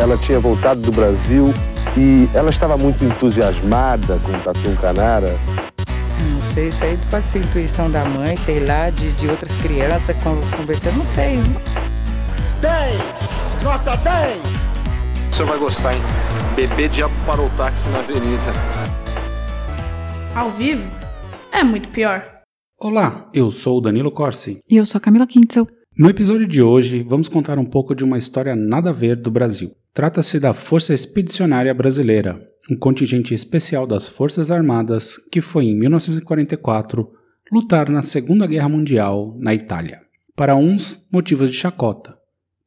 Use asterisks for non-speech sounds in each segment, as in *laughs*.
ela tinha voltado do Brasil e ela estava muito entusiasmada com o Tatu Canara. Não sei, isso aí pode ser intuição da mãe, sei lá, de, de outras crianças conversando, não sei. 10! Nota 10! O senhor vai gostar, hein? Bebê diabo parou o táxi na avenida. Ao vivo? É muito pior. Olá, eu sou o Danilo Corsi. E eu sou a Camila Kintzel. No episódio de hoje, vamos contar um pouco de uma história nada a ver do Brasil. Trata-se da Força Expedicionária Brasileira, um contingente especial das Forças Armadas que foi em 1944 lutar na Segunda Guerra Mundial na Itália. Para uns, motivos de chacota,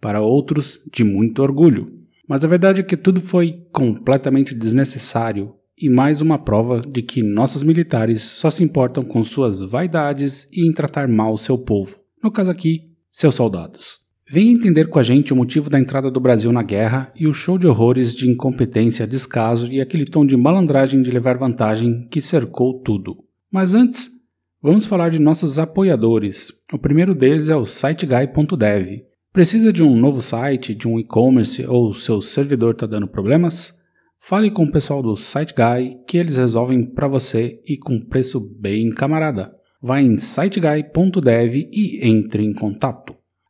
para outros, de muito orgulho. Mas a verdade é que tudo foi completamente desnecessário e mais uma prova de que nossos militares só se importam com suas vaidades e em tratar mal seu povo. No caso aqui, seus soldados. Venha entender com a gente o motivo da entrada do Brasil na guerra e o show de horrores de incompetência, descaso e aquele tom de malandragem de levar vantagem que cercou tudo. Mas antes, vamos falar de nossos apoiadores. O primeiro deles é o siteguy.dev. Precisa de um novo site, de um e-commerce ou seu servidor está dando problemas? Fale com o pessoal do SiteGuy que eles resolvem para você e com preço bem camarada. Vá em siteguy.dev e entre em contato.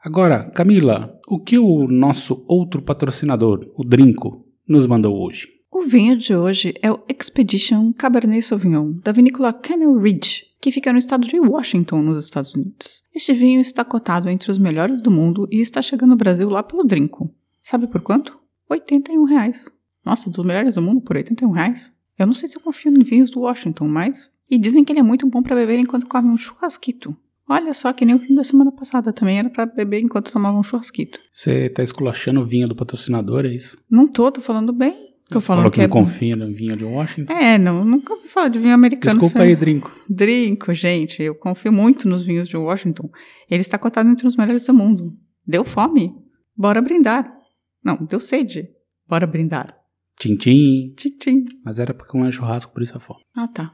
Agora, Camila, o que o nosso outro patrocinador, o Drinco, nos mandou hoje? O vinho de hoje é o Expedition Cabernet Sauvignon, da vinícola Canal Ridge, que fica no estado de Washington, nos Estados Unidos. Este vinho está cotado entre os melhores do mundo e está chegando no Brasil lá pelo Drinco. Sabe por quanto? 81 reais. Nossa, dos melhores do mundo por 81 reais? Eu não sei se eu confio em vinhos do Washington, mas e dizem que ele é muito bom para beber enquanto come um churrasquito. Olha só, que nem o vinho da semana passada também era para beber enquanto tomava um churrasquito. Você tá esculachando o vinho do patrocinador, é isso? Não tô, tô falando bem. Tô falando Falou que, que não é confia no vinho de Washington? É, não, nunca ouvi falar de vinho americano. Desculpa sem- aí, Drinco. Drinco, gente. Eu confio muito nos vinhos de Washington. Ele está cotado entre os melhores do mundo. Deu fome? Bora brindar. Não, deu sede. Bora brindar. Tintim. Tchim, tchim. Mas era pra comer churrasco, por isso a fome. Ah, tá.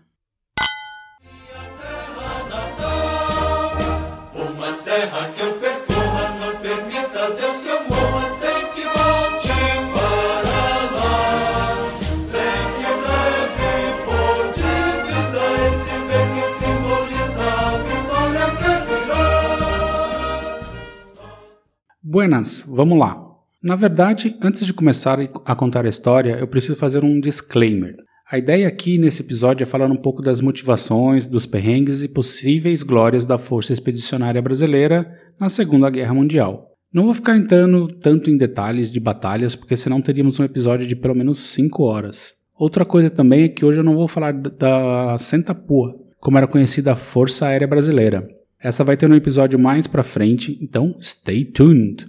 Buenas, vamos lá. Na verdade, antes de começar a contar a história, eu preciso fazer um disclaimer. A ideia aqui nesse episódio é falar um pouco das motivações, dos perrengues e possíveis glórias da Força Expedicionária Brasileira na Segunda Guerra Mundial. Não vou ficar entrando tanto em detalhes de batalhas, porque senão teríamos um episódio de pelo menos 5 horas. Outra coisa também é que hoje eu não vou falar da- Sentapua, como era conhecida a Força Aérea Brasileira. Essa vai ter um episódio mais pra frente, então stay tuned.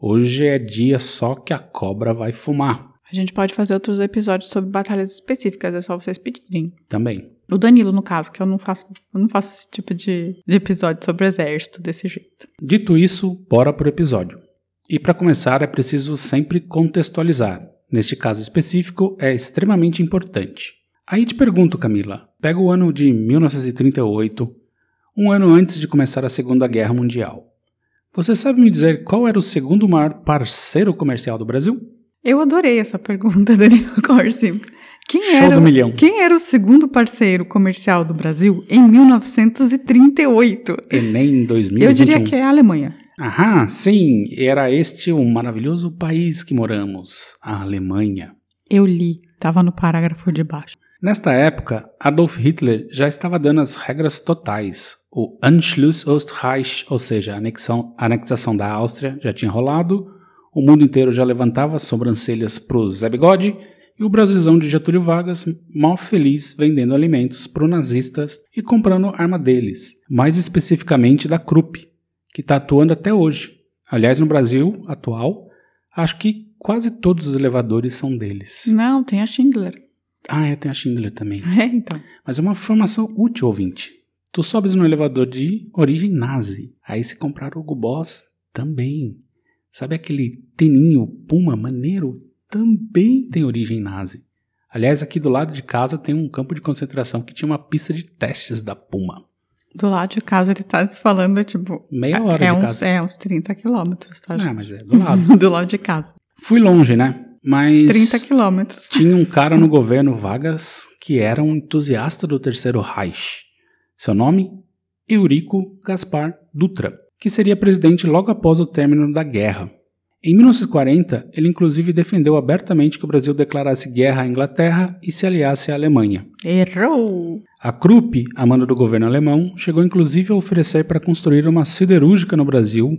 Hoje é dia só que a cobra vai fumar. A gente pode fazer outros episódios sobre batalhas específicas, é só vocês pedirem. Também. O Danilo, no caso, que eu não faço, eu não faço esse tipo de, de episódio sobre exército desse jeito. Dito isso, bora pro episódio. E para começar é preciso sempre contextualizar. Neste caso específico é extremamente importante. Aí te pergunto, Camila, pega o ano de 1938, um ano antes de começar a Segunda Guerra Mundial. Você sabe me dizer qual era o segundo maior parceiro comercial do Brasil? Eu adorei essa pergunta, *laughs* Danilo Corsi. Quem Show era, do milhão. Quem era o segundo parceiro comercial do Brasil em 1938? Enem 2021. Eu diria que é a Alemanha. Aham, sim, era este o maravilhoso país que moramos, a Alemanha. Eu li, tava no parágrafo de baixo. Nesta época, Adolf Hitler já estava dando as regras totais. O Anschluss Ostreich, ou seja, a anexão- a anexação da Áustria, já tinha rolado, o mundo inteiro já levantava as sobrancelhas pro Zé Bigode, e o Brasilzão de Getúlio Vargas, mal feliz vendendo alimentos pro nazistas e comprando arma deles, mais especificamente da Krupp, que está atuando até hoje. Aliás, no Brasil atual, acho que quase todos os elevadores são deles. Não, tem a Schindler. Ah, é, tem a Schindler também. *laughs* É, então. Mas é uma informação útil, ouvinte. Tu sobes no elevador de origem nazi. Aí se comprar o Boss, também. Sabe aquele teninho Puma maneiro? Também tem origem nazi. Aliás, aqui do lado de casa tem um campo de concentração que tinha uma pista de testes da Puma. Do lado de casa ele tá falando, tipo. Meia hora é de uns, casa. É, uns 30 quilômetros, tá? Ah, mas é do lado. *laughs* do lado de casa. Fui longe, né? Mas 30 quilômetros. tinha um cara no governo Vargas que era um entusiasta do Terceiro Reich. Seu nome? Eurico Gaspar Dutra, que seria presidente logo após o término da guerra. Em 1940, ele inclusive defendeu abertamente que o Brasil declarasse guerra à Inglaterra e se aliasse à Alemanha. Errou! A Krupp, a mando do governo alemão, chegou inclusive a oferecer para construir uma siderúrgica no Brasil,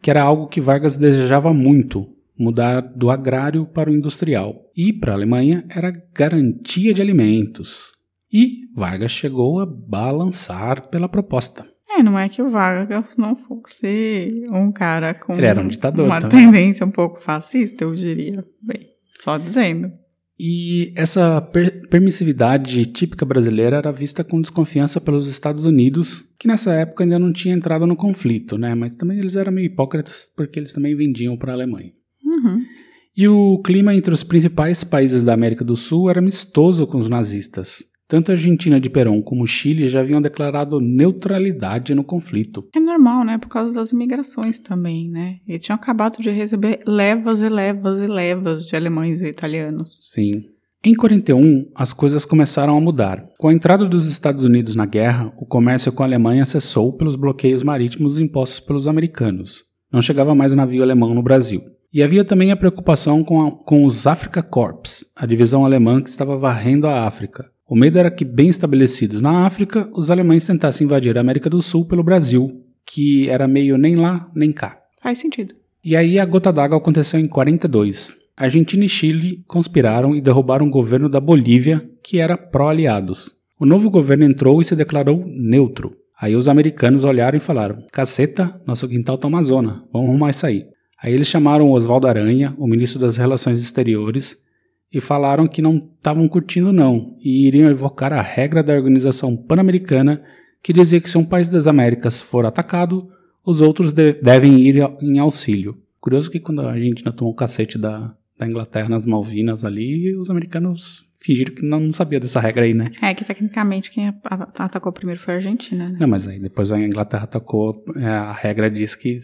que era algo que Vargas desejava muito, mudar do agrário para o industrial. E para a Alemanha era garantia de alimentos. E Vargas chegou a balançar pela proposta. É, não é que o Vargas não fosse um cara com Ele era um ditador uma também. tendência um pouco fascista, eu diria. Bem, só dizendo. E essa per- permissividade típica brasileira era vista com desconfiança pelos Estados Unidos, que nessa época ainda não tinha entrado no conflito, né? Mas também eles eram meio hipócritas porque eles também vendiam para a Alemanha. Uhum. E o clima entre os principais países da América do Sul era amistoso com os nazistas. Tanto a Argentina de Perón como o Chile já haviam declarado neutralidade no conflito. É normal, né? Por causa das imigrações também, né? E tinham acabado de receber levas e levas e levas de alemães e italianos. Sim. Em 41, as coisas começaram a mudar. Com a entrada dos Estados Unidos na guerra, o comércio com a Alemanha cessou pelos bloqueios marítimos impostos pelos americanos. Não chegava mais navio alemão no Brasil. E havia também a preocupação com, a- com os Afrika Corps, a divisão alemã que estava varrendo a África. O medo era que, bem estabelecidos na África, os alemães tentassem invadir a América do Sul pelo Brasil, que era meio nem lá nem cá. Faz sentido. E aí a gota d'água aconteceu em 42. Argentina e Chile conspiraram e derrubaram o governo da Bolívia, que era pró-aliados. O novo governo entrou e se declarou neutro. Aí os americanos olharam e falaram: Caceta, nosso quintal tá uma zona, vamos arrumar isso aí. Aí eles chamaram o Oswaldo Aranha, o ministro das Relações Exteriores, e falaram que não estavam curtindo não, e iriam evocar a regra da Organização Pan-Americana que dizia que se um país das Américas for atacado, os outros de- devem ir em auxílio. Curioso que quando a Argentina tomou o cacete da, da Inglaterra nas Malvinas ali, os americanos fingiram que não, não sabia dessa regra aí, né? É que tecnicamente quem atacou primeiro foi a Argentina, né? Não, mas aí depois a Inglaterra atacou, é, a regra diz que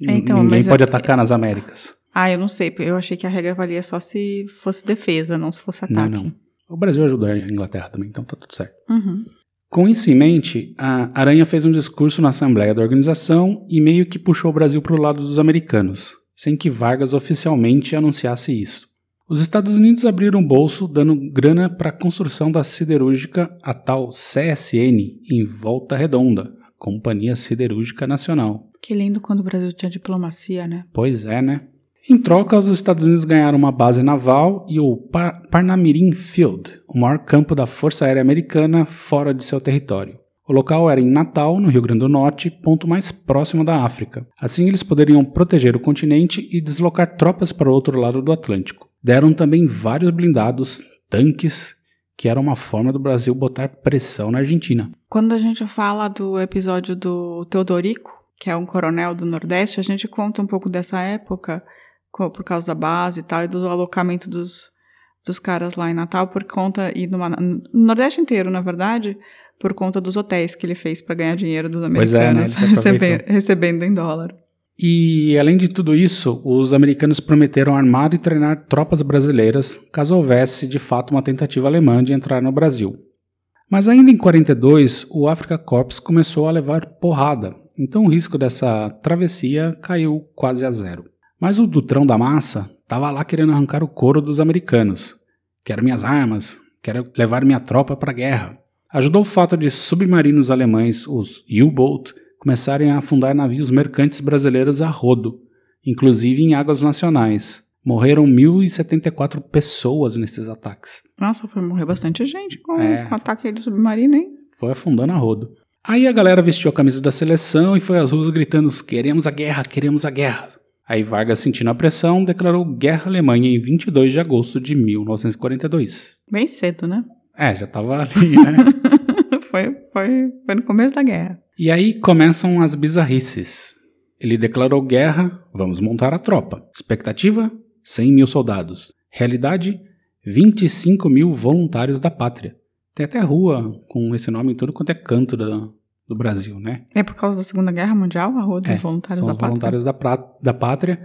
Então, ninguém pode é- atacar nas Américas. Ah, eu não sei. Eu achei que a regra valia só se fosse defesa, não se fosse Não, ataque. não. O Brasil ajudou a Inglaterra também, então tá tudo certo. Uhum. Com isso em mente, a Aranha fez um discurso na Assembleia da organização e meio que puxou o Brasil para o lado dos americanos, sem que Vargas oficialmente anunciasse isso. Os Estados Unidos abriram o bolso dando grana para a construção da siderúrgica, a tal CSN, em Volta Redonda, a Companhia Siderúrgica Nacional. Que lindo quando o Brasil tinha diplomacia, né? Pois é, né? Em troca, os Estados Unidos ganharam uma base naval e o Pa- Parnamirim Field, o maior campo da Força Aérea Americana fora de seu território. O local era em Natal, no Rio Grande do Norte, ponto mais próximo da África. Assim, eles poderiam proteger o continente e deslocar tropas para o outro lado do Atlântico. Deram também vários blindados, tanques, que era uma forma do Brasil botar pressão na Argentina. Quando a gente fala do episódio do Teodorico, que é um coronel do Nordeste, a gente conta um pouco dessa época, por causa da base e tal, e do alocamento dos, dos caras lá em Natal, por conta, e no, no Nordeste inteiro, na verdade, por conta dos hotéis que ele fez para ganhar dinheiro dos Pois é, né? americanos, Ele se aproveitou. recebe- recebendo em dólar. E, além de tudo isso, os americanos prometeram armar e treinar tropas brasileiras caso houvesse de fato uma tentativa alemã de entrar no Brasil. Mas ainda em 42, o Africa Corps começou a levar porrada, então o risco dessa travessia caiu quase a zero. Mas o Dutrão da Massa estava lá querendo arrancar o couro dos americanos. Quero minhas armas, quero levar minha tropa para a guerra. Ajudou o fato de submarinos alemães, os U-Boat, começarem a afundar navios mercantes brasileiros a rodo, inclusive em águas nacionais. Morreram 1.074 pessoas nesses ataques. Nossa, foi morrer bastante gente com, É. com o ataque do submarino, hein? Foi afundando a rodo. Aí a galera vestiu a camisa da seleção e foi às ruas gritando: queremos a guerra, queremos a guerra. Aí Vargas, sentindo a pressão, declarou guerra à Alemanha em 22 de agosto de 1942. Bem cedo, né? É, já tava ali, né? *laughs* foi, foi, foi no começo da guerra. E aí começam as bizarrices. Ele declarou guerra, vamos montar a tropa. Expectativa: 100 mil soldados. Realidade: 25 mil voluntários da pátria. Tem até rua com esse nome em tudo quanto é canto da- do Brasil, né? É por causa da Segunda Guerra Mundial, a Rua dos É, Voluntários São da os Pátria? voluntários da, pra- da pátria,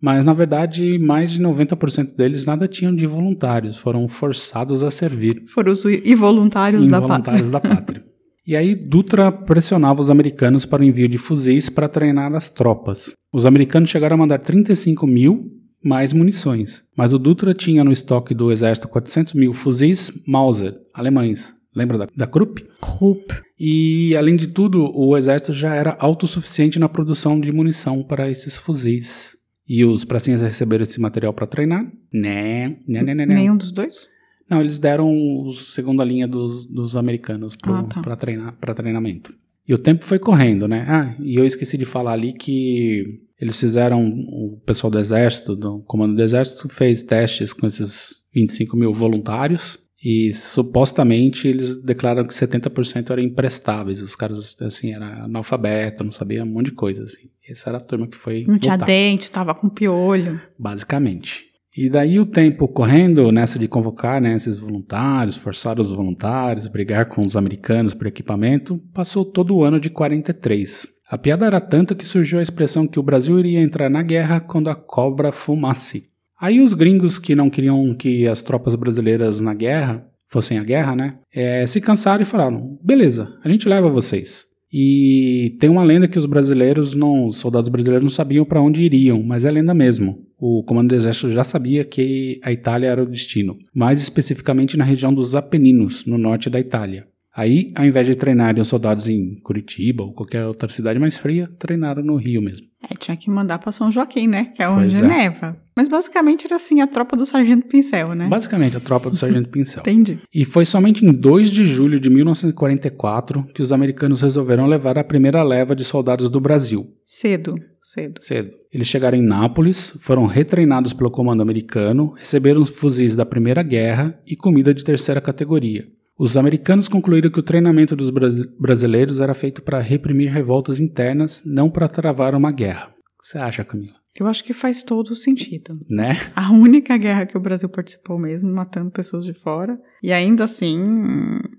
Mas, na verdade, mais de 90% deles nada tinham de voluntários, foram forçados a servir. Foram os involuntários da pátria. involuntários da *laughs* pátria. E aí Dutra pressionava os americanos para o envio de fuzis para treinar as tropas. Os americanos chegaram a mandar 35 mil mais munições, mas o Dutra tinha no estoque do exército 400 mil fuzis Mauser, alemães. Lembra da, da Krupp? Krupp. E, além de tudo, o exército já era autossuficiente na produção de munição para esses fuzis. E os pracinhas receberam esse material para treinar? Né, né, né, né, né. Nenhum dos dois? Não, eles deram o segunda linha dos, dos americanos para Ah, tá. treinar, para treinamento. E o tempo foi correndo, né? Ah, e eu esqueci de falar ali que eles fizeram, o pessoal do exército, do comando do exército, fez testes com esses 25 mil voluntários e supostamente eles declararam que 70% eram imprestáveis. Os caras, assim, eram analfabetos, não sabiam um monte de coisa, assim. Essa era a turma que foi Não tinha dente, tava com piolho. basicamente. E daí o tempo correndo nessa de convocar né, esses voluntários, forçar os voluntários, brigar com os americanos por equipamento, passou todo o ano de 43. A piada era tanta que surgiu a expressão que o Brasil iria entrar na guerra quando a cobra fumasse. Aí os gringos que não queriam que as tropas brasileiras na guerra fossem à guerra, né, eh, se cansaram e falaram: beleza, a gente leva vocês. E tem uma lenda que os brasileiros não, os soldados brasileiros não sabiam para onde iriam, mas é lenda mesmo. O comando do exército já sabia que a Itália era o destino, mais especificamente na região dos Apeninos, no norte da Itália. Aí, ao invés de treinarem os soldados em Curitiba ou qualquer outra cidade mais fria, treinaram no Rio mesmo. É, tinha que mandar pra São Joaquim, né? Que é onde Pois é. neva. Mas basicamente era assim, a tropa do Sargento Pincel, né? Basicamente, a tropa do Sargento Pincel. *laughs* Entendi. E foi somente em 2 de julho de 1944 que os americanos resolveram levar a primeira leva de soldados do Brasil. Cedo, cedo. Cedo. Eles chegaram em Nápoles, foram retreinados pelo comando americano, receberam os fuzis da Primeira Guerra e comida de terceira categoria. Os americanos concluíram que o treinamento dos brasi- brasileiros era feito para reprimir revoltas internas, não para travar uma guerra. O que você acha, Camila? Eu acho que faz todo o sentido. Né? A única guerra que o Brasil participou mesmo, matando pessoas de fora. E ainda assim,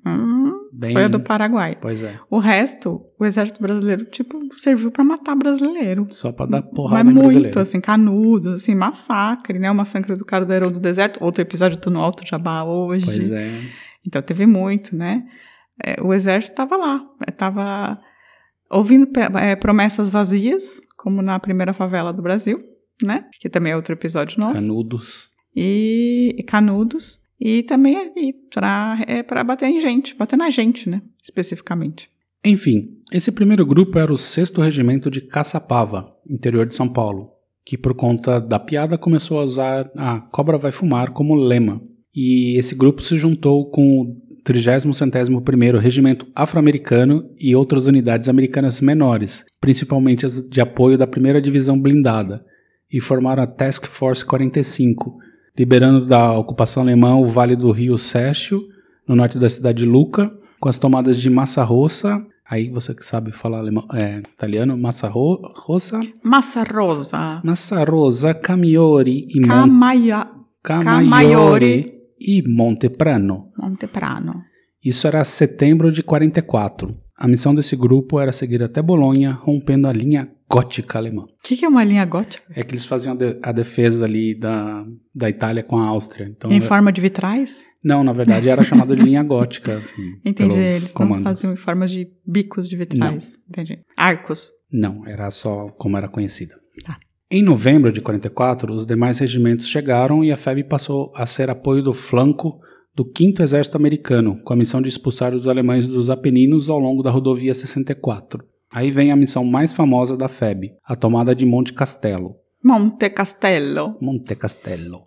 hum, Bem- foi a do Paraguai. Pois é. O resto, o exército brasileiro, tipo, serviu pra matar brasileiro. Só para dar porrada Mas em muito, brasileiro. assim, canudo, assim, massacre, né? O massacre do Cardeirão do Deserto. Outro episódio do No Alto Jabá hoje. Pois é. Então teve muito, né? É, o exército estava lá, estava ouvindo pe- é, promessas vazias, como na primeira favela do Brasil, né? Que também é outro episódio nosso. Canudos. E, e canudos. E também para é, pra bater em gente, bater na gente, né? Especificamente. Enfim, esse primeiro grupo era o 6 Regimento de Caçapava, interior de São Paulo, que por conta da piada começou a usar a Cobra Vai Fumar como lema. E esse grupo se juntou com o 30 centésimo primeiro Regimento Afro-Americano e outras unidades americanas menores, principalmente as de apoio da primeira Divisão Blindada, e formaram a Task Force 45, liberando da ocupação alemã o Vale do Rio Sécio, no norte da cidade de Lucca, com as tomadas de Massa Rossa. Aí você que sabe falar alemão, é, italiano, Massa Ro- Rossa, Massa Rosa. Massa Rosa, Camiori e Camaia, Camaiore e Monteprano. Monteprano. Isso era setembro de 44. A missão desse grupo era seguir até Bolonha, rompendo a linha gótica alemã. O que, que é uma linha gótica? É que eles faziam a, de- a defesa ali da, da Itália com a Áustria. Então, em forma de vitrais? Não, na verdade era chamada de linha gótica. *laughs* Assim, Entendi. Eles não comandos. faziam em formas de bicos de vitrais. Entendi. Arcos. Não, era só como era conhecida. Tá. Em novembro de 44, os demais regimentos chegaram e a FEB passou a ser apoio do flanco do 5 Exército Americano, com a missão de expulsar os alemães dos Apeninos ao longo da rodovia 64. Aí vem a missão mais famosa da FEB, a tomada de Monte Castelo. Monte Castello. Monte Castello.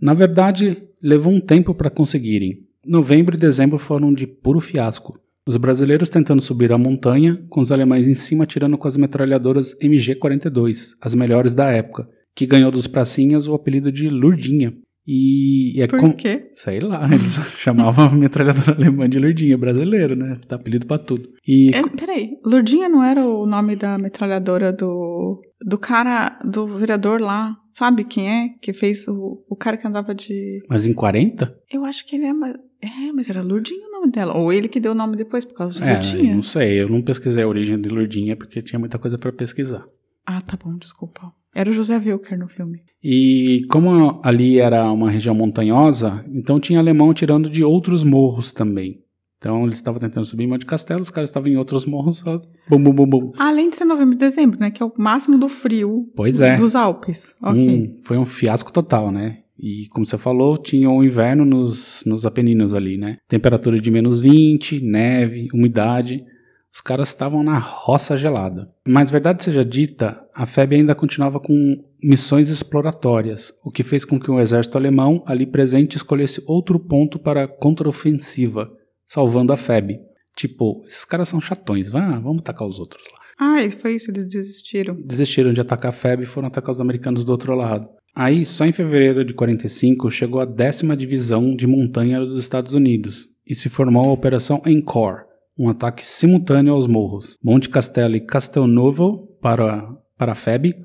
Na verdade, levou um tempo para conseguirem. Novembro e dezembro foram de puro fiasco. Os brasileiros tentando subir a montanha, com os alemães em cima atirando com as metralhadoras MG-42, as melhores da época, que ganhou dos pracinhas o apelido de Lurdinha. E, e é Por como. quê? Sei lá, *laughs* eles chamavam a metralhadora alemã de Lurdinha, brasileiro, né? Tá apelido pra tudo. E É, peraí, Lourdinha não era o nome da metralhadora do. do cara, do vereador lá. Sabe quem é? Que fez o, o cara que andava de. Mas em 40? Eu acho que ele é. É, mas era Lourdinha o nome dela. Ou ele que deu o nome depois, por causa de É, Lourdinha. não sei, eu não pesquisei a origem de Lurdinha porque tinha muita coisa pra pesquisar. Ah, tá bom, desculpa. Era o José Wilker no filme. E como ali era uma região montanhosa, então tinha alemão tirando de outros morros também. Então eles estavam tentando subir em Monte Castelo, os caras estavam em outros morros, só bum bum bum bum. Além de ser novembro e dezembro, né? Que é o máximo do frio Pois é. dos Alpes. Ok. Hum, foi um fiasco total, né? E como você falou, tinha o inverno nos, nos Apeninos ali, né? Temperatura de menos 20, neve, umidade. Os caras estavam na roça gelada. Mas verdade seja dita, a FEB ainda continuava com missões exploratórias, o que fez com que o exército alemão ali presente escolhesse outro ponto para contraofensiva, salvando a FEB. Tipo, esses caras são chatões, vá, vamos atacar os outros lá. Ah, foi isso, eles desistiram. Desistiram de atacar a FEB e foram atacar os americanos do outro lado. Aí, só em fevereiro de 45, chegou a décima divisão de montanha dos Estados Unidos e se formou a Operação Encore, um ataque simultâneo aos morros, Monte Castelo e Castelnuovo para, para a FEB,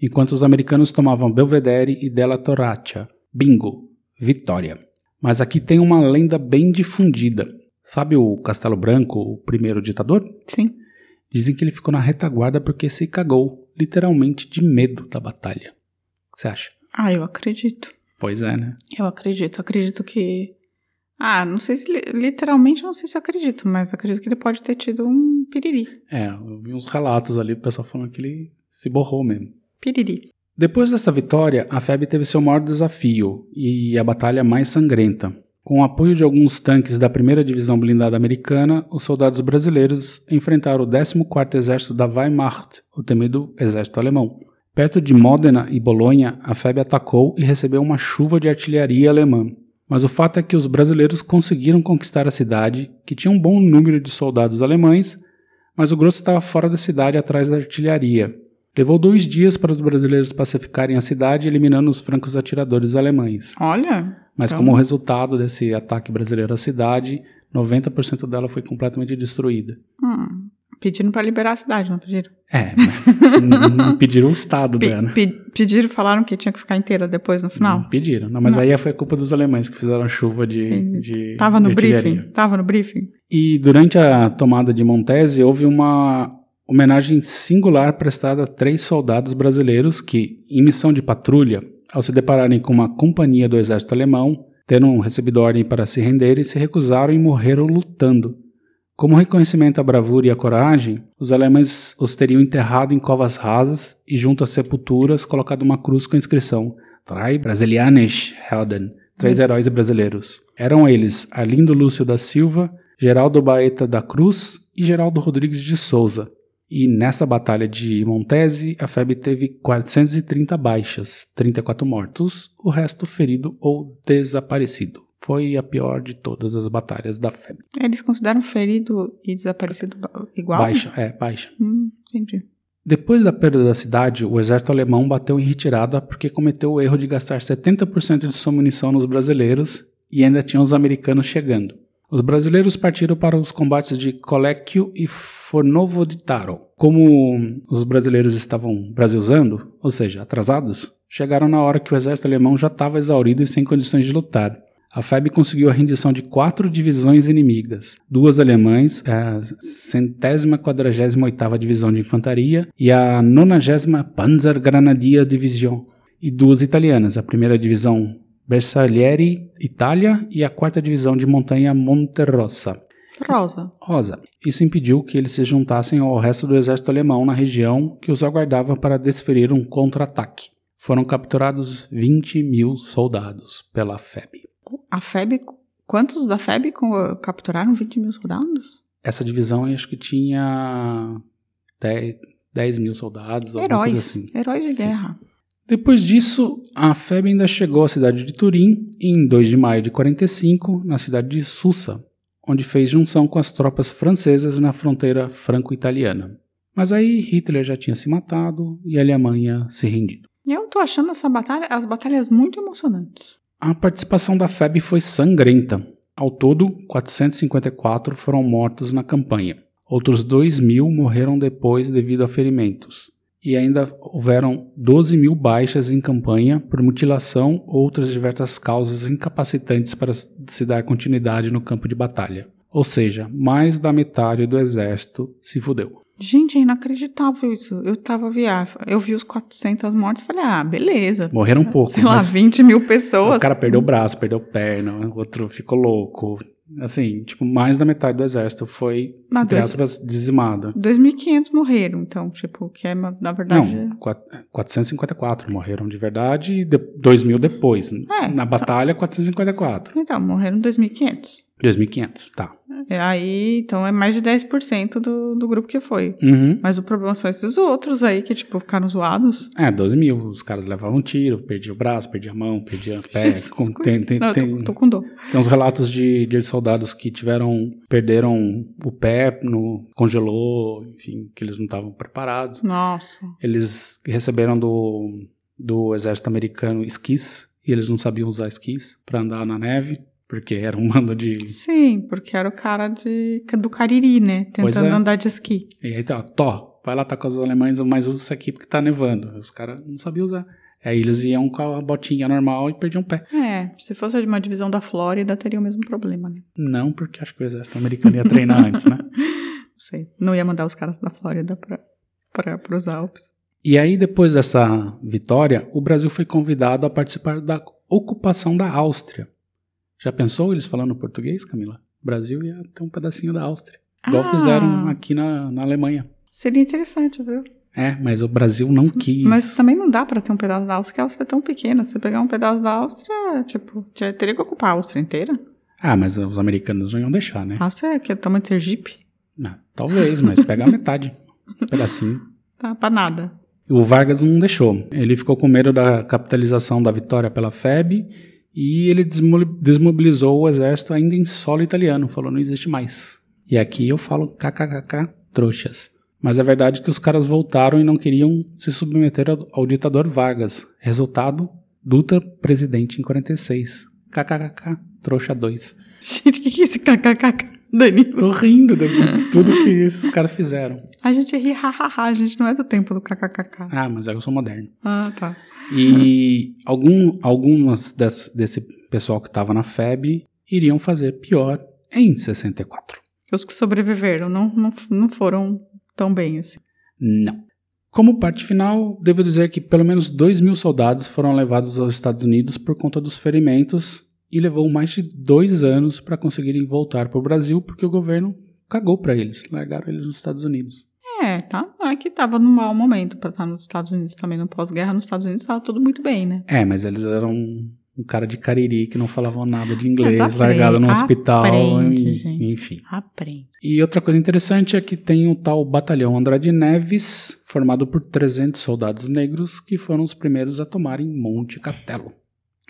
enquanto os americanos tomavam Belvedere e Della Torraccia. Bingo! Vitória! Mas aqui tem uma lenda bem difundida. Sabe o Castelo Branco, o primeiro ditador? Sim. Dizem que ele ficou na retaguarda porque se cagou, literalmente de medo da batalha. Que você acha? Ah, eu acredito. Pois é, né? Eu acredito. Acredito que. Ah, não sei se. li- Literalmente, não sei se eu acredito, mas acredito que ele pode ter tido um piriri. É, eu vi uns relatos ali, o pessoal falando que ele se borrou mesmo. Piriri. Depois dessa vitória, a FEB teve seu maior desafio e a batalha mais sangrenta. Com o apoio de alguns tanques da 1 Divisão Blindada Americana, os soldados brasileiros enfrentaram o 14º Exército da Wehrmacht, o temido Exército Alemão. Perto de Modena e Bolonha, a FEB atacou e recebeu uma chuva de artilharia alemã. Mas o fato é que os brasileiros conseguiram conquistar a cidade, que tinha um bom número de soldados alemães, mas o grosso estava fora da cidade atrás da artilharia. Levou dois dias para os brasileiros pacificarem a cidade, eliminando os francos atiradores alemães. Olha. Mas então- como resultado desse ataque brasileiro à cidade, 90% dela foi completamente destruída. Hum, pediram pra liberar a cidade, não pediram? É, *laughs* pediram o estado dela. pe- pediram, falaram que tinha que ficar inteira depois no final? Não pediram. Não, mas Não. aí foi culpa dos alemães que fizeram a chuva de, de Tava no de briefing? Tava no briefing? E durante a tomada de Montese, houve uma homenagem singular prestada a três soldados brasileiros que, em missão de patrulha, ao se depararem com uma companhia do exército alemão, tendo recebido ordem para se renderem, se recusaram e morreram lutando. Como reconhecimento à bravura e à coragem, os alemães os teriam enterrado em covas rasas e, junto às sepulturas, colocado uma cruz com a inscrição Drei Helden, três heróis brasileiros. Eram eles Arlindo Lúcio da Silva, Geraldo Baeta da Cruz e Geraldo Rodrigues de Souza. E nessa batalha de Montese, a FEB teve 430 baixas, 34 mortos, o resto ferido ou desaparecido. Foi a pior de todas as batalhas da FEB. Eles consideram ferido e desaparecido igual? Baixa, é, baixa. Hum, entendi. Depois da perda da cidade, o exército alemão bateu em retirada porque cometeu o erro de gastar 70% de sua munição nos brasileiros e ainda tinha os americanos chegando. Os brasileiros partiram para os combates de Colecchio e Fornovo di Taro. Como os brasileiros estavam brasilzando, ou seja, atrasados, chegaram na hora que o exército alemão já estava exaurido e sem condições de lutar. A FEB conseguiu a rendição de quatro divisões inimigas, duas alemães, a centésima quadragésima oitava divisão de infantaria e a nonagésima Panzergrenadier Division, e duas italianas, a primeira divisão Bersaglieri, Itália, e a quarta divisão de montanha Monterossa. Rosa. Rosa. Isso impediu que eles se juntassem ao resto do exército alemão na região que os aguardava para desferir um contra-ataque. Foram capturados 20 mil soldados pela FEB. A FEB, quantos da FEB capturaram 20 mil soldados? Essa divisão acho que tinha 10, 10 mil soldados, alguma Heróis. coisa assim. Heróis de Sim. guerra. Depois disso, a FEB ainda chegou à cidade de Turim em 2 de maio de 45, na cidade de Susa, onde fez junção com as tropas francesas na fronteira franco-italiana. Mas aí Hitler já tinha se matado e a Alemanha se rendido. Eu tô achando essa batalha, as batalhas muito emocionantes. A participação da FEB foi sangrenta. Ao todo, 454 foram mortos na campanha. Outros 2 mil morreram depois devido a ferimentos. E ainda houveram 12 mil baixas em campanha por mutilação ou outras diversas causas incapacitantes para se dar continuidade no campo de batalha. Ou seja, mais da metade do exército se fudeu. Gente, é inacreditável isso. Eu tava viagem, eu vi os 400 mortes e falei, ah, beleza. Morreram um pouco. Sei lá, mas 20 mil pessoas. O cara perdeu o braço, perdeu perna, o outro ficou louco. Assim, tipo, mais da metade do exército foi, Ah, entre dois- aspas, dizimado. 2.500 morreram, então, tipo, que é, na verdade... Não, quat- 454 morreram de verdade e de, 2 mil depois. É, Na batalha, 454. Então, morreram 2.500. 2.500, tá. É, Aí, então, é mais de 10% do, do grupo que foi. Uhum. Mas o problema são esses outros aí que, tipo, ficaram zoados. É, 12 mil. Os caras levavam tiro, perdiam o braço, perdiam a mão, perdiam o pé. Com- tem, tem, Não, tem, tô, tô com dor. tem uns relatos de, de soldados que tiveram, perderam o pé, no, congelou, enfim, que eles não estavam preparados. Nossa. Eles receberam do, do exército americano esquis, e eles não sabiam usar esquis para andar na neve, porque era um mando de... Sim, porque era o cara de, do Cariri, né? Tentando é. andar de esqui. E aí, tá, Tó, vai lá tá com os alemães, mas usa isso aqui porque tá nevando. Os caras não sabiam usar. Aí eles iam com a botinha normal e perdiam o pé. É, se fosse de uma divisão da Flórida, teria o mesmo problema, né? Não, porque acho que o exército americano ia treinar antes, né? *laughs* Não sei. Não ia mandar os caras da Flórida pra, pros Alpes. E aí, depois dessa vitória, o Brasil foi convidado a participar da ocupação da Áustria. Já pensou eles falando português, Camila? O Brasil ia ter um pedacinho da Áustria. Igual Ah. fizeram aqui na, na Alemanha. Seria interessante, viu? É, mas o Brasil não quis. Mas também não dá pra ter um pedaço da Áustria, porque a Áustria é tão pequena. Se você pegar um pedaço da Áustria, tipo, teria que ocupar a Áustria inteira. Ah, mas os americanos não iam deixar, né? A Áustria é que é tamanho de Sergipe. Ah, talvez, mas pega a metade. *laughs* Um pedacinho. Tá pra nada. O Vargas não deixou. Ele ficou com medo da capitalização da vitória pela FEB e ele desmo- desmobilizou o exército ainda em solo italiano, falou não existe mais. E aqui eu falo kkkk trouxas. Mas é verdade que os caras voltaram e não queriam se submeter ao, ditador Vargas. Resultado, Dutra presidente em 46. kkkk trouxa 2. *laughs* Gente, o que, que é esse kkkk, Danilo? Tô rindo de tudo que esses caras fizeram. A gente ri, hahaha, a gente não é do tempo do kkkk. Ah, mas eu sou moderno. Ah, tá. E algum, algumas des- desse pessoal que estava na FEB iriam fazer pior em 64. Os que sobreviveram não, não, não foram tão bem assim. Não. Como parte final, devo dizer que pelo menos 2 mil soldados foram levados aos Estados Unidos por conta dos ferimentos e levou mais de dois anos para conseguirem voltar para o Brasil porque o governo cagou para eles, largaram eles nos Estados Unidos. É, tá. É que tava num mau momento pra estar nos Estados Unidos também. No pós-guerra, nos Estados Unidos, tava tudo muito bem, né? É, mas eles eram um, cara de cariri que não falavam nada de inglês, aprende- largado no hospital, aprende, e- gente. enfim. Aprende. E outra coisa interessante é que tem o tal Batalhão Andrade Neves, formado por 300 soldados negros que foram os primeiros a tomarem Monte Castelo.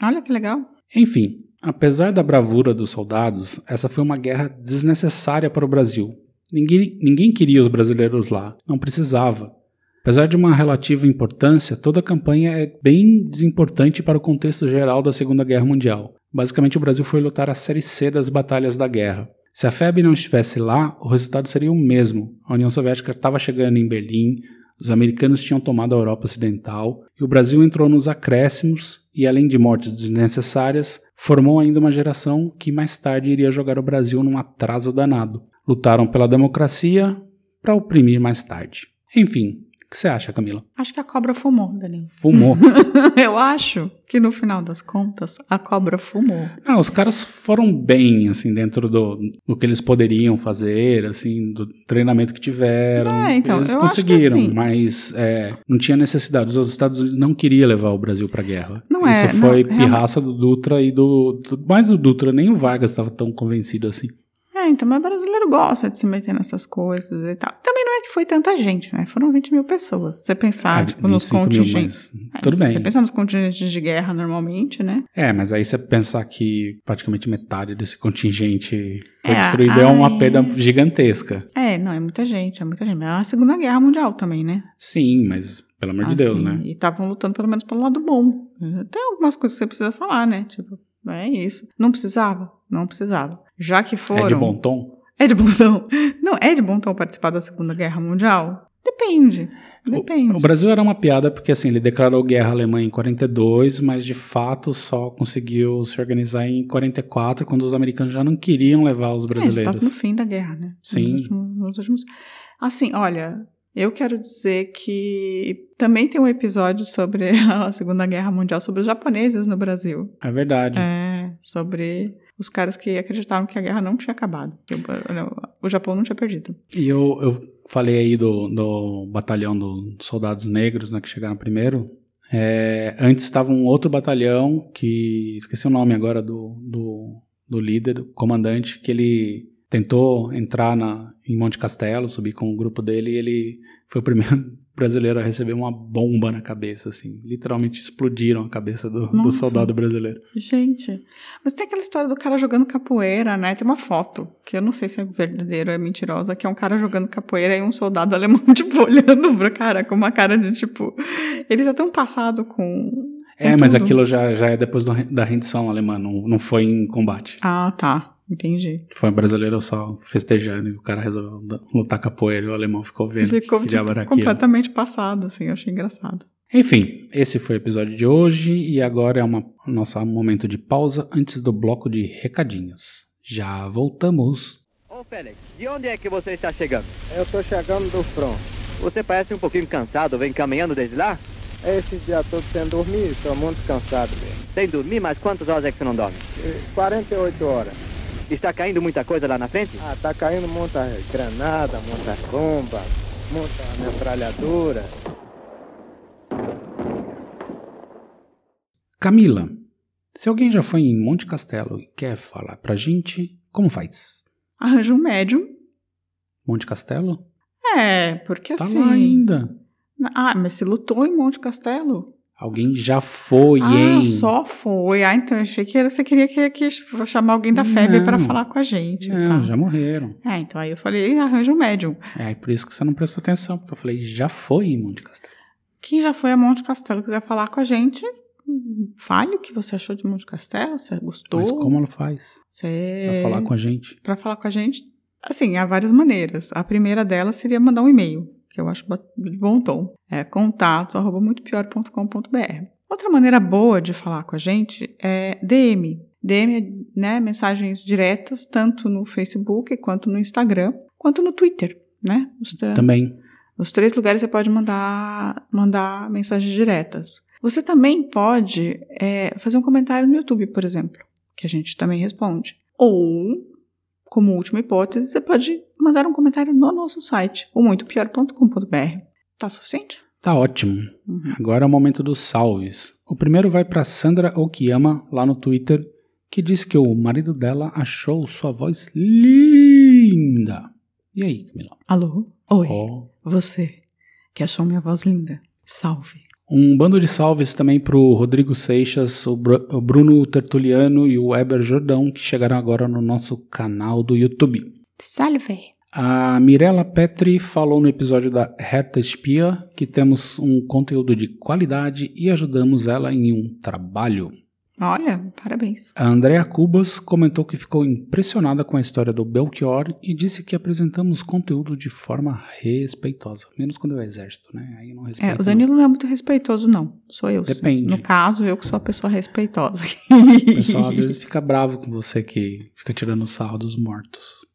Olha que legal. Enfim, apesar da bravura dos soldados, essa foi uma guerra desnecessária para o Brasil. Ninguém, ninguém queria os brasileiros lá, não precisava. Apesar de uma relativa importância, toda a campanha é bem desimportante para o contexto geral da Segunda Guerra Mundial. Basicamente, o Brasil foi lutar a série C das batalhas da guerra. Se a FEB não estivesse lá, o resultado seria o mesmo. A União Soviética estava chegando em Berlim, os americanos tinham tomado a Europa Ocidental e o Brasil entrou nos acréscimos e, além de mortes desnecessárias, formou ainda uma geração que mais tarde iria jogar o Brasil num atraso danado. Lutaram pela democracia para oprimir mais tarde. Enfim, o que você acha, Camila? Acho que a cobra fumou, Danilo. Fumou. *laughs* Eu acho que no final das contas, a cobra fumou. Ah, os caras foram bem, assim, dentro do, do que eles poderiam fazer, assim, do treinamento que tiveram. É, então, eles eu acho que conseguiram, assim- mas é, não tinha necessidade. Os Estados Unidos não queriam levar o Brasil pra guerra. Não é, Isso não, foi realmente. pirraça do Dutra e do, do. Mais do Dutra, nem o Vargas estava tão convencido assim. Então, mas brasileiro gosta de se meter nessas coisas e tal. Também não é que foi tanta gente, né? Foram 20 mil pessoas. Se você pensar, Ah, tipo, nos 25 mil, contingentes. mas É, tudo Se bem. você pensar nos contingentes de guerra normalmente, né? É, mas aí você pensar que praticamente metade desse contingente foi É, destruído é uma ai. perda gigantesca. É, não, é muita gente, é muita gente. É a Segunda Guerra Mundial também, né? Sim, mas pelo amor de Deus, Assim, né? E estavam lutando pelo menos pelo lado bom. Tem algumas coisas que você precisa falar, né? Tipo, é isso. Não precisava? Não precisava. Já que foram... É de bom tom. É de bom tom. *laughs* Não, é de bom tom participar da Segunda Guerra Mundial? Depende. Depende. O, o Brasil era uma piada porque assim, ele declarou guerra à Alemanha em 42, mas de fato só conseguiu se organizar em 44, quando os americanos já não queriam levar os É, já brasileiros. tava no fim da guerra, né? Sim. Nos últimos, nos últimos- Assim, olha, eu quero dizer que também tem um episódio sobre *laughs* a Segunda Guerra Mundial, sobre os japoneses no Brasil. É verdade. É, sobre os caras que acreditavam que a guerra não tinha acabado. o, o Japão não tinha perdido. E eu, eu falei aí do, do batalhão dos soldados negros, né, que chegaram primeiro. É, antes estava um outro batalhão, que esqueci o nome agora do, do, do líder, do comandante, que ele tentou entrar na, em Monte Castelo, subir com o grupo dele, e ele foi o primeiro brasileiro a receber uma bomba na cabeça, assim. Literalmente explodiram a cabeça do, do soldado brasileiro. Gente, mas tem aquela história do cara jogando capoeira, né? Tem uma foto, que eu não sei se é verdadeira ou é mentirosa, que é um cara jogando capoeira e um soldado alemão, *laughs* tipo, olhando pro cara com uma cara de, tipo... Ele tá tão passado com... É, com mas tudo. aquilo já, já é depois do- da rendição alemã, não, não foi em combate. Ah, tá. Entendi. Foi um brasileiro só festejando e o cara resolveu lutar capoeira e o alemão ficou vendo Ficou tipo, completamente passado, assim, eu achei engraçado. Enfim, esse foi o episódio de hoje e agora é uma, o nosso momento de pausa antes do bloco de recadinhos. Já voltamos. Ô Félix, de onde é que você está chegando? Eu tô chegando do front. Você parece um pouquinho cansado, vem caminhando desde lá? Esse dia todo sem dormir, tô muito cansado mesmo. Sem dormir, mas quantas horas é que você não dorme? E 48 horas. Está caindo muita coisa lá na frente? Ah, tá caindo muita granada, muita bomba, muita metralhadora. Camila, se alguém já foi em Monte Castelo e quer falar pra gente, como faz? Arranja um médium. Monte Castelo? É, porque Tá assim... lá ainda. Ah, mas se lutou em Monte Castelo? Alguém já foi, ah, hein? só foi. Ah, então eu achei que era- você queria que, que chamar alguém da FEB para falar com a gente. Não, tá? já morreram. É, então aí eu falei, arranja um médium. É por isso que você não prestou atenção, porque eu falei, já foi em Monte Castelo. Quem já foi a Monte Castelo quiser falar com a gente, fale o que você achou de Monte Castelo, você gostou. Mas como ela faz? Você... Pra falar com a gente. Pra falar com a gente, assim, há várias maneiras. A primeira delas seria mandar um e-mail, que eu acho de bom tom. É contato, arroba muitopior.com.br. Outra maneira boa de falar com a gente é DM. DM é né, mensagens diretas, tanto no Facebook, quanto no Instagram, quanto no Twitter, né? Os, Também. os três lugares você pode mandar, mandar mensagens diretas. Você também pode é, fazer um comentário no YouTube, por exemplo, que a gente também responde. Ou, como última hipótese, você pode mandar um comentário no nosso site, o muitopior.com.br. Tá suficiente? Tá ótimo. Uhum. Agora é o momento dos salves. O primeiro vai pra Sandra Okiyama, lá no Twitter, que disse que o marido dela achou sua voz linda. E aí, Camila? Alô? Oi, Ó. você que achou minha voz linda. Salve. Um bando de salves também pro Rodrigo Seixas, o, Bru- o Bruno Tertuliano e o Weber Jordão, que chegaram agora no nosso canal do YouTube. Salve. A Mirella Petri falou no episódio da Reta Espia que temos um conteúdo de qualidade e ajudamos ela em um trabalho. Olha, parabéns. A Andrea Cubas comentou que ficou impressionada com a história do Belchior e disse que apresentamos conteúdo de forma respeitosa. Menos quando é o exército, né? Aí não respeito. É, o Danilo não é muito respeitoso, não. Sou eu. Depende. No caso, eu que sou a pessoa respeitosa. O pessoal às vezes fica bravo com você que fica tirando sarro dos mortos.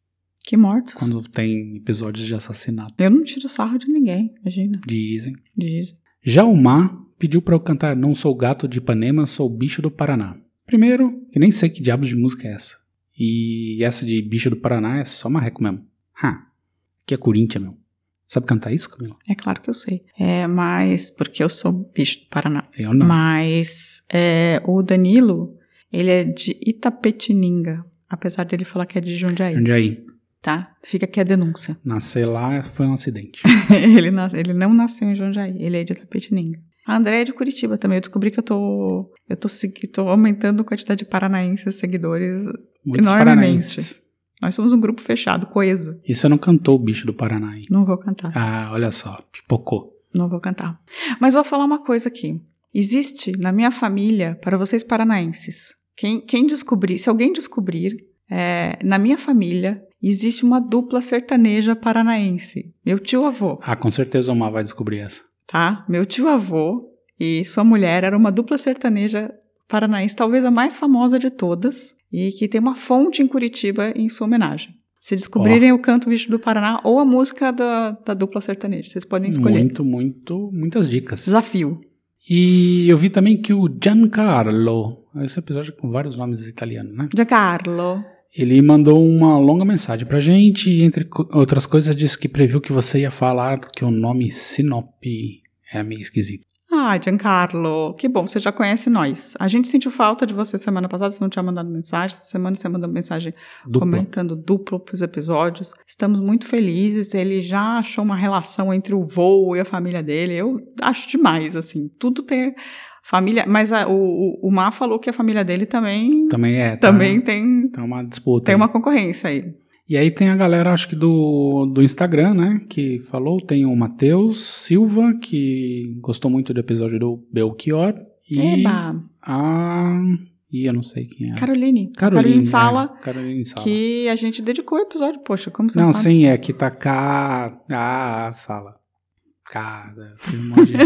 Que mortos. Quando tem episódios de assassinato. Eu não tiro sarro de ninguém, imagina. Dizem. Diz. Já o Mar pediu pra eu cantar Não Sou Gato de Ipanema, Sou Bicho do Paraná. Primeiro, eu nem sei que diabos de música é essa. E essa de Bicho do Paraná é só marreco mesmo. Ha, que é Corinthians, meu. Sabe cantar isso, Camila? É claro que eu sei. É, mas. Porque eu sou bicho do Paraná. Eu não. Mas é, o Danilo, ele é de Itapetininga. Apesar dele falar que é de Jundiaí. Onde aí? Tá? Fica aqui a denúncia. Nascer lá foi um acidente. *laughs* ele, nas- ele não nasceu em Jundiaí, ele é de Itapetininga. A André é de Curitiba também. Eu descobri que eu tô. Eu tô, tô aumentando a quantidade de paranaenses seguidores. Muitos Enormemente. Nós somos um grupo fechado, coeso. E você não cantou o Bicho do Paraná aí? Não vou cantar. Ah, olha só, pipocou. Não vou cantar. Mas vou falar uma coisa aqui. Existe na minha família, para vocês paranaenses, quem, quem descobrir, se alguém descobrir, é, na minha família existe uma dupla sertaneja paranaense. Meu tio avô, Ah, com certeza o Mar vai descobrir essa. tá? Meu tio avô e sua mulher era uma dupla sertaneja paranaense, talvez a mais famosa de todas, e que tem uma fonte em Curitiba em sua homenagem. Se descobrirem o canto Bicho do Paraná ou a música da, da dupla sertaneja, vocês podem escolher. Muito, muito, muitas dicas. Desafio. E eu vi também que o Giancarlo, esse episódio é com vários nomes italianos, né? Giancarlo. Ele mandou uma longa mensagem pra gente e, entre outras coisas, disse que previu que você ia falar que o nome Sinop é meio esquisito. Ah, Giancarlo, que bom, você já conhece nós. A gente sentiu falta de você semana passada, você não tinha mandado mensagem. Essa semana você mandou mensagem comentando duplo para os episódios. Estamos muito felizes. Ele já achou uma relação entre o voo e a família dele. Eu acho demais, assim. Tudo tem família. Mas a- o, o, Má falou que a família dele também, Também é. tá- também tem, Tá uma disputa. tem aí. uma concorrência aí. E aí tem a galera, acho que do, do Instagram, né? Que falou. Tem o Matheus Silva, que gostou muito do episódio do Belchior. E Eba! a. E eu não sei quem é. Caroline. Caroline, Sala. é, Caroline Sala. Que a gente dedicou o episódio. Poxa, como você Não, sim, é que tá K. A Sala. Tem um monte de...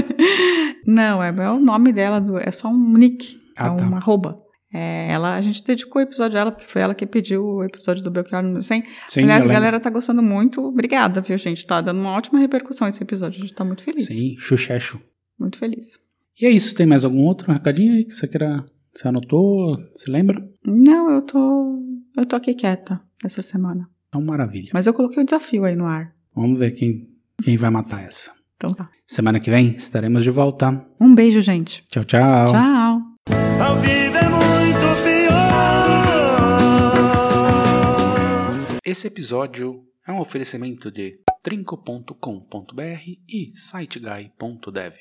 *laughs* Não, é, é o nome dela, do- é só um nick, Ah, é tá. uma arroba. É, ela, a gente dedicou o episódio a ela, porque foi ela que pediu o episódio do Belchior no 100. Sim, Aliás, a galera tá gostando muito. Obrigada, viu, gente? Tá dando uma ótima repercussão esse episódio. A gente tá muito feliz. Sim, Xuxexo. Muito feliz. E é isso, tem mais algum outro recadinho aí que você queira. Você anotou? Você lembra? Não, eu tô. Eu tô aqui quieta essa semana. Então, maravilha. Mas eu coloquei o desafio aí no ar. Vamos ver quem, quem vai matar essa. Então tá. Semana que vem estaremos de volta. Um beijo, gente. Tchau, tchau. Tchau. A vida é muito pior. Esse episódio é um oferecimento de trinco.com.br e siteguy.dev.